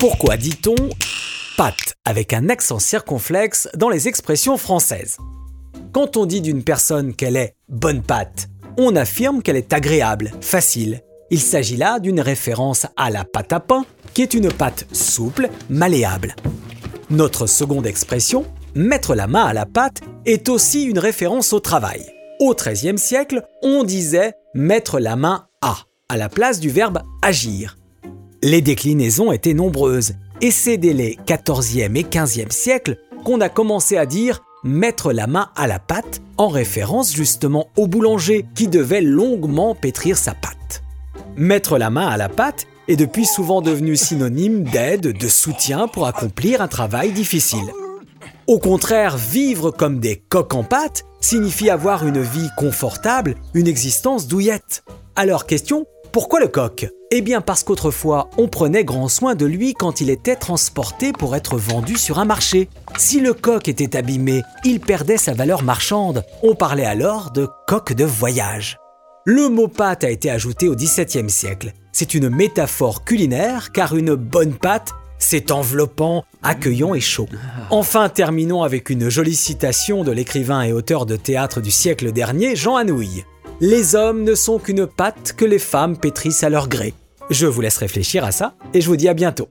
Pourquoi dit-on pâte avec un accent circonflexe dans les expressions françaises? Quand on dit d'une personne qu'elle est bonne pâte, on affirme qu'elle est agréable, facile. Il s'agit là d'une référence à la pâte à pain, qui est une pâte souple, malléable. Notre seconde expression, mettre la main à la pâte, est aussi une référence au travail. Au XIIIe siècle, on disait mettre la main à, à la place du verbe agir. Les déclinaisons étaient nombreuses, et c'est dès les XIVe et XVe siècles qu'on a commencé à dire mettre la main à la pâte, en référence justement au boulanger qui devait longuement pétrir sa pâte. Mettre la main à la pâte est depuis souvent devenu synonyme d'aide, de soutien pour accomplir un travail difficile. Au contraire, vivre comme des coques en pâte signifie avoir une vie confortable, une existence douillette. Alors question, pourquoi le coq? Eh bien parce qu'autrefois, on prenait grand soin de lui quand il était transporté pour être vendu sur un marché. Si le coq était abîmé, il perdait sa valeur marchande. On parlait alors de coq de voyage. Le mot pâte a été ajouté au XVIIe siècle. C'est une métaphore culinaire car une bonne pâte c'est enveloppant, accueillant et chaud. Enfin, terminons avec une jolie citation de l'écrivain et auteur de théâtre du siècle dernier, Jean Anouilh. Les hommes ne sont qu'une pâte que les femmes pétrissent à leur gré. Je vous laisse réfléchir à ça et je vous dis à bientôt.